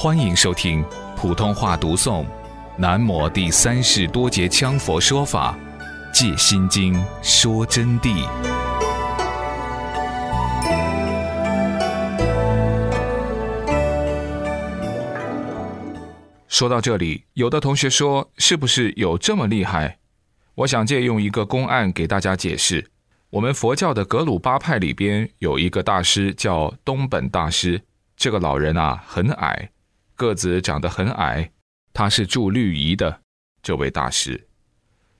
欢迎收听普通话读诵《南摩第三世多杰羌佛说法·戒心经》说真谛。说到这里，有的同学说：“是不是有这么厉害？”我想借用一个公案给大家解释。我们佛教的格鲁巴派里边有一个大师叫东本大师，这个老人啊很矮。个子长得很矮，他是住绿仪的这位大师。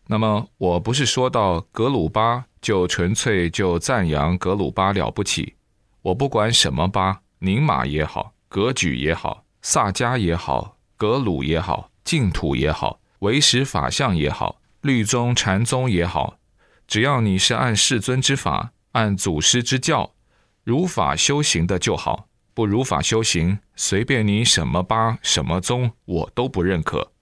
那么我不是说到格鲁巴就纯粹就赞扬格鲁巴了不起。我不管什么巴，宁玛也好，格举也好，萨迦也好，格鲁也好，净土也好，唯识法相也好，律宗禅宗也好，只要你是按世尊之法，按祖师之教，如法修行的就好。不如法修行，随便你什么八什么宗，我都不认可。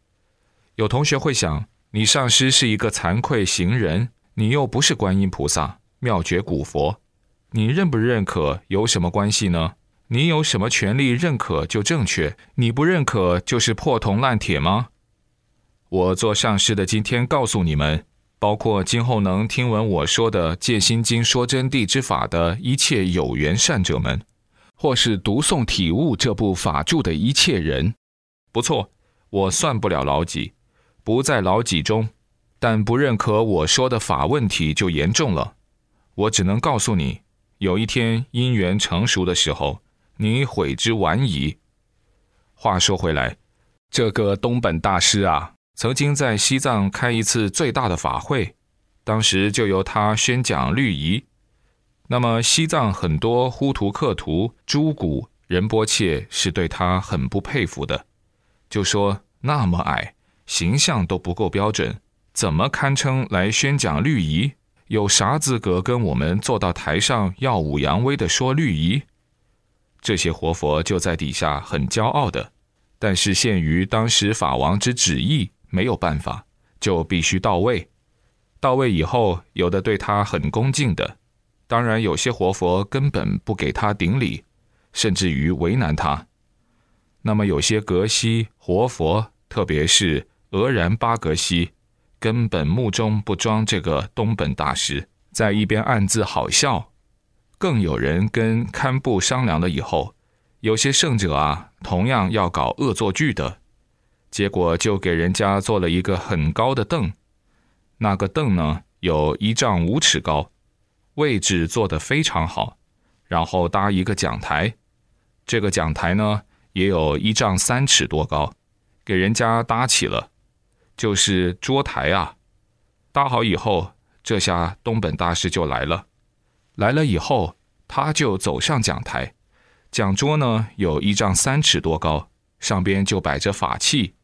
有同学会想，你上师是一个惭愧行人，你又不是观音菩萨、妙觉古佛，你认不认可有什么关系呢？你有什么权利认可就正确？你不认可就是破铜烂铁吗？我做上师的今天告诉你们，包括今后能听闻我说的《戒心经》说真谛之法的一切有缘善者们。或是读诵体悟这部法著的一切人，不错，我算不了老几，不在老几中，但不认可我说的法问题就严重了。我只能告诉你，有一天因缘成熟的时候，你悔之晚矣。话说回来，这个东本大师啊，曾经在西藏开一次最大的法会，当时就由他宣讲律仪。那么，西藏很多呼图克图、朱古仁波切是对他很不佩服的，就说那么矮，形象都不够标准，怎么堪称来宣讲律仪？有啥资格跟我们坐到台上耀武扬威的说律仪？这些活佛就在底下很骄傲的，但是限于当时法王之旨意，没有办法，就必须到位。到位以后，有的对他很恭敬的。当然，有些活佛根本不给他顶礼，甚至于为难他。那么，有些格西活佛，特别是俄然巴格西，根本目中不装这个东本大师，在一边暗自好笑。更有人跟堪布商量了以后，有些圣者啊，同样要搞恶作剧的，结果就给人家做了一个很高的凳，那个凳呢，有一丈五尺高。位置做得非常好，然后搭一个讲台，这个讲台呢也有一丈三尺多高，给人家搭起了，就是桌台啊。搭好以后，这下东本大师就来了。来了以后，他就走上讲台，讲桌呢有一丈三尺多高，上边就摆着法器，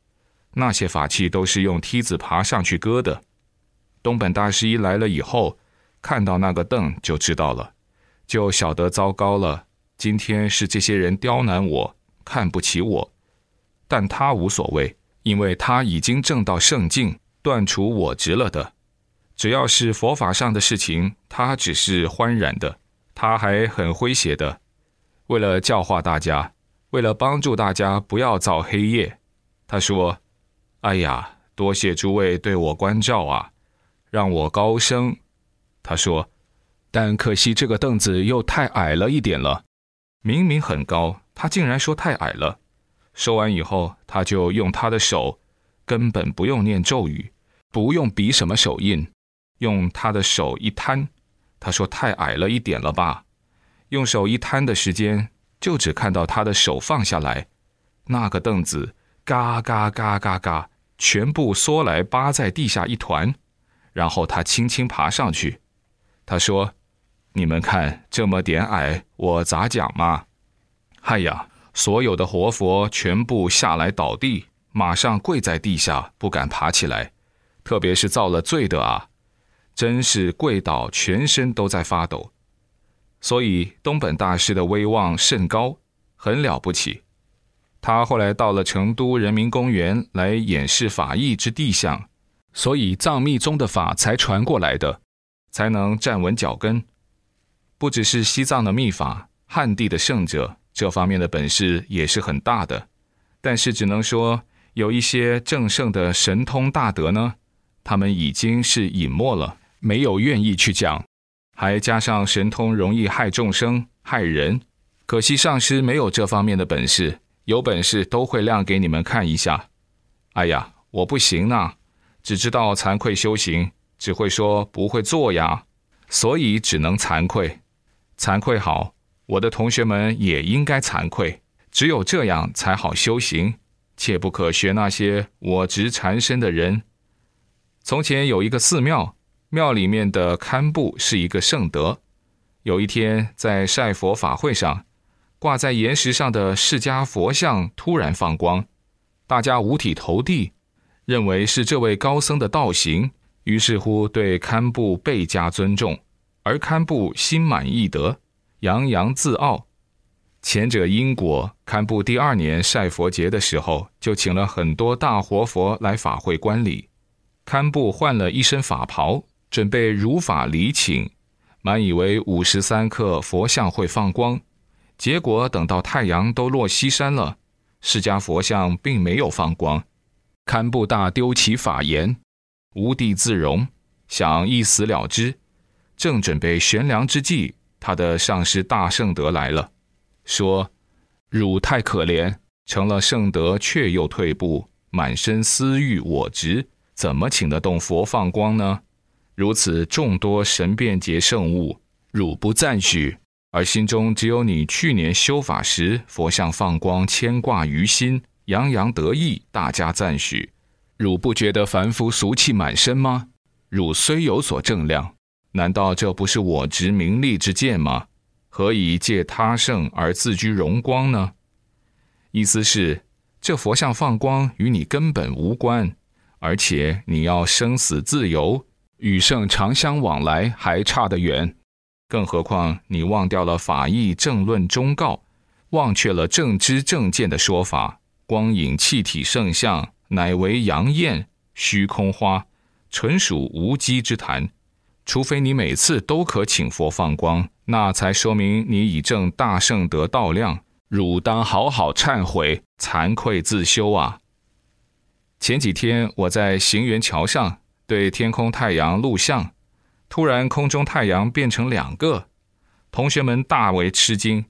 那些法器都是用梯子爬上去搁的。东本大师一来了以后。看到那个凳就知道了，就晓得糟糕了。今天是这些人刁难我，看不起我，但他无所谓，因为他已经证到圣境，断除我执了的。只要是佛法上的事情，他只是欢然的。他还很诙谐的，为了教化大家，为了帮助大家不要造黑夜，他说：“哎呀，多谢诸位对我关照啊，让我高升。”他说：“但可惜这个凳子又太矮了一点了，明明很高，他竟然说太矮了。”说完以后，他就用他的手，根本不用念咒语，不用比什么手印，用他的手一摊。他说：“太矮了一点了吧？”用手一摊的时间，就只看到他的手放下来，那个凳子嘎嘎嘎嘎嘎，全部缩来扒在地下一团，然后他轻轻爬上去。他说：“你们看这么点矮，我咋讲嘛？”嗨呀，所有的活佛全部下来倒地，马上跪在地下，不敢爬起来。特别是造了罪的啊，真是跪倒，全身都在发抖。所以东本大师的威望甚高，很了不起。他后来到了成都人民公园来演示法义之地相，所以藏密宗的法才传过来的。才能站稳脚跟。不只是西藏的秘法，汉地的圣者这方面的本事也是很大的。但是只能说有一些正圣的神通大德呢，他们已经是隐没了，没有愿意去讲，还加上神通容易害众生、害人，可惜上师没有这方面的本事，有本事都会亮给你们看一下。哎呀，我不行呐，只知道惭愧修行，只会说不会做呀，所以只能惭愧。惭愧好，我的同学们也应该惭愧，只有这样才好修行，切不可学那些我执缠身的人。从前有一个寺庙，庙里面的堪布是一个圣德。有一天在晒佛法会上，挂在岩石上的释迦佛像突然放光。大家五体投地，认为是这位高僧的道行，于是乎对堪布倍加尊重。而堪布心满意得，洋洋自傲。前者因果，堪布第二年晒佛节的时候，就请了很多大活佛来法会观礼。堪布换了一身法袍，准备如法礼请，满以为五时三刻佛像会放光，结果等到太阳都落西山了。释迦佛像并没有放光，堪布大丢起法言，无地自容，想一死了之。正准备悬梁之际，他的上师大圣德来了，说：“汝太可怜，成了圣德却又退步，满身私欲我执，怎么请得动佛放光呢？如此众多神变节圣物，汝不赞许。”而心中只有你去年修法时佛像放光牵挂于心，洋洋得意，大家赞许。汝不觉得凡夫俗气满身吗？汝虽有所正量，难道这不是我执名利之见吗？何以借他圣而自居荣光呢？意思是，这佛像放光与你根本无关，而且你要生死自由，与圣长相往来还差得远。更何况你忘掉了法义正论忠告，忘却了正知正见的说法，光影气体圣像乃为阳焰虚空花，纯属无稽之谈。除非你每次都可请佛放光，那才说明你已证大圣得道量。汝当好好忏悔，惭愧自修啊！前几天我在行源桥上对天空太阳录像。突然，空中太阳变成两个，同学们大为吃惊，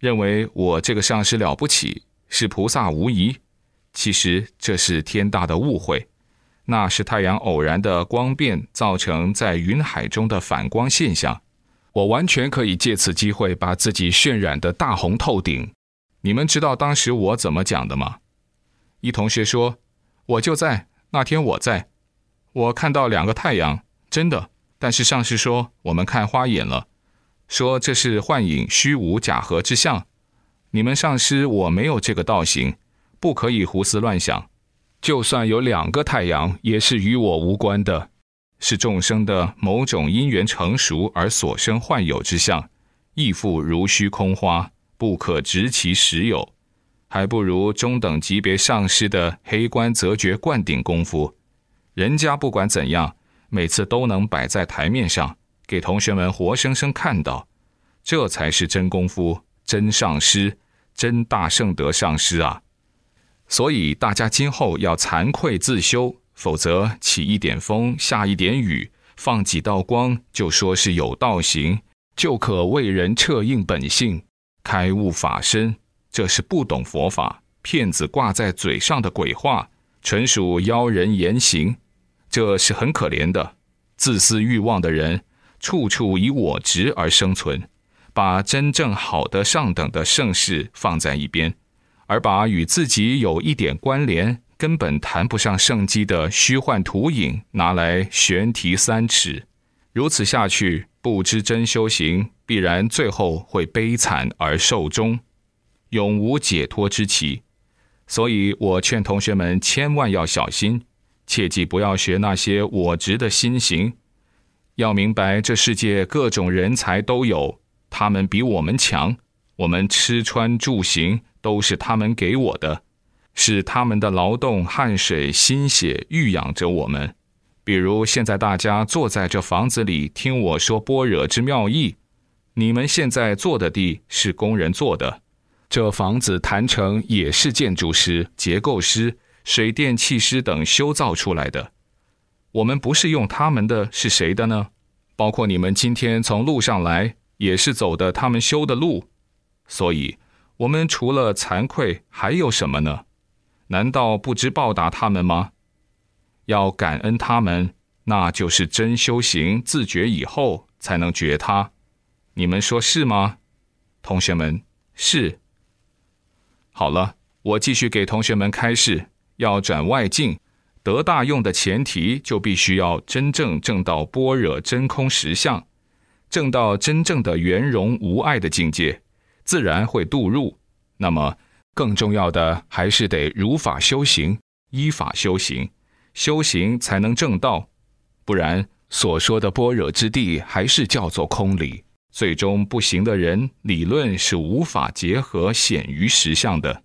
认为我这个上师了不起，是菩萨无疑。其实这是天大的误会，那是太阳偶然的光变造成在云海中的反光现象。我完全可以借此机会把自己渲染的大红透顶。你们知道当时我怎么讲的吗？一同学说：“我就在那天，我在，我看到两个太阳，真的。”但是上师说我们看花眼了，说这是幻影虚无假合之相。你们上师我没有这个道行，不可以胡思乱想。就算有两个太阳，也是与我无关的，是众生的某种因缘成熟而所生幻有之相，亦复如虚空花，不可执其实有，还不如中等级别上师的黑观则觉灌顶功夫。人家不管怎样。每次都能摆在台面上，给同学们活生生看到，这才是真功夫、真上师、真大圣德上师啊！所以大家今后要惭愧自修，否则起一点风、下一点雨、放几道光，就说是有道行，就可为人彻应本性、开悟法身，这是不懂佛法、骗子挂在嘴上的鬼话，纯属妖人言行。这是很可怜的，自私欲望的人，处处以我执而生存，把真正好的上等的盛世放在一边，而把与自己有一点关联、根本谈不上圣机的虚幻图影拿来悬提三尺。如此下去，不知真修行，必然最后会悲惨而寿终，永无解脱之期。所以我劝同学们千万要小心。切记不要学那些我执的心行，要明白这世界各种人才都有，他们比我们强，我们吃穿住行都是他们给我的，是他们的劳动汗水心血育养着我们。比如现在大家坐在这房子里听我说般若之妙义，你们现在坐的地是工人做的，这房子谈成也是建筑师、结构师、水电气师等修造出来的。我们不是用他们的，是谁的呢？包括你们今天从路上来，也是走的他们修的路。所以，我们除了惭愧，还有什么呢？难道不知报答他们吗？要感恩他们，那就是真修行自觉以后才能觉他。你们说是吗？同学们，是。好了，我继续给同学们开示：要转外境，得大用的前提，就必须要真正证到般若真空实相，证到真正的圆融无碍的境界，自然会度入。那么，更重要的还是得如法修行，依法修行，修行才能正道，不然所说的般若之地还是叫做空理。最终不行的人，理论是无法结合显于实相的。